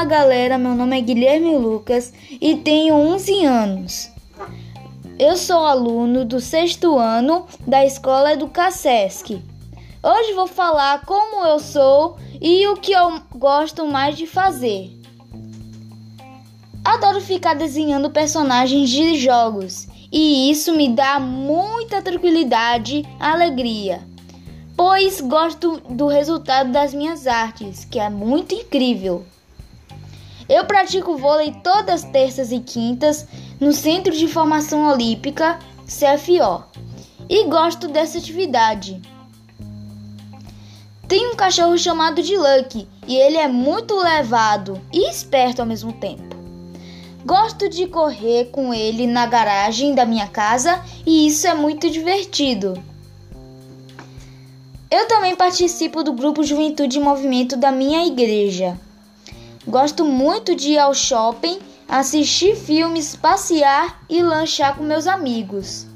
Olá, galera. Meu nome é Guilherme Lucas e tenho 11 anos. Eu sou aluno do sexto ano da Escola Educacesc. Hoje vou falar como eu sou e o que eu gosto mais de fazer. Adoro ficar desenhando personagens de jogos e isso me dá muita tranquilidade, alegria, pois gosto do resultado das minhas artes, que é muito incrível. Eu pratico vôlei todas terças e quintas no Centro de Formação Olímpica, CFO, e gosto dessa atividade. Tenho um cachorro chamado de Lucky e ele é muito levado e esperto ao mesmo tempo. Gosto de correr com ele na garagem da minha casa e isso é muito divertido. Eu também participo do grupo Juventude e Movimento da minha igreja. Gosto muito de ir ao shopping, assistir filmes, passear e lanchar com meus amigos.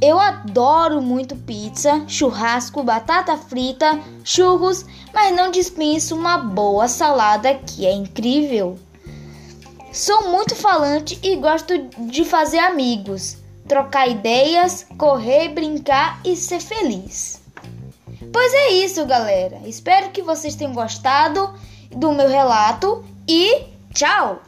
Eu adoro muito pizza, churrasco, batata frita, churros, mas não dispenso uma boa salada que é incrível. Sou muito falante e gosto de fazer amigos, trocar ideias, correr, brincar e ser feliz. Pois é isso, galera. Espero que vocês tenham gostado do meu relato e tchau!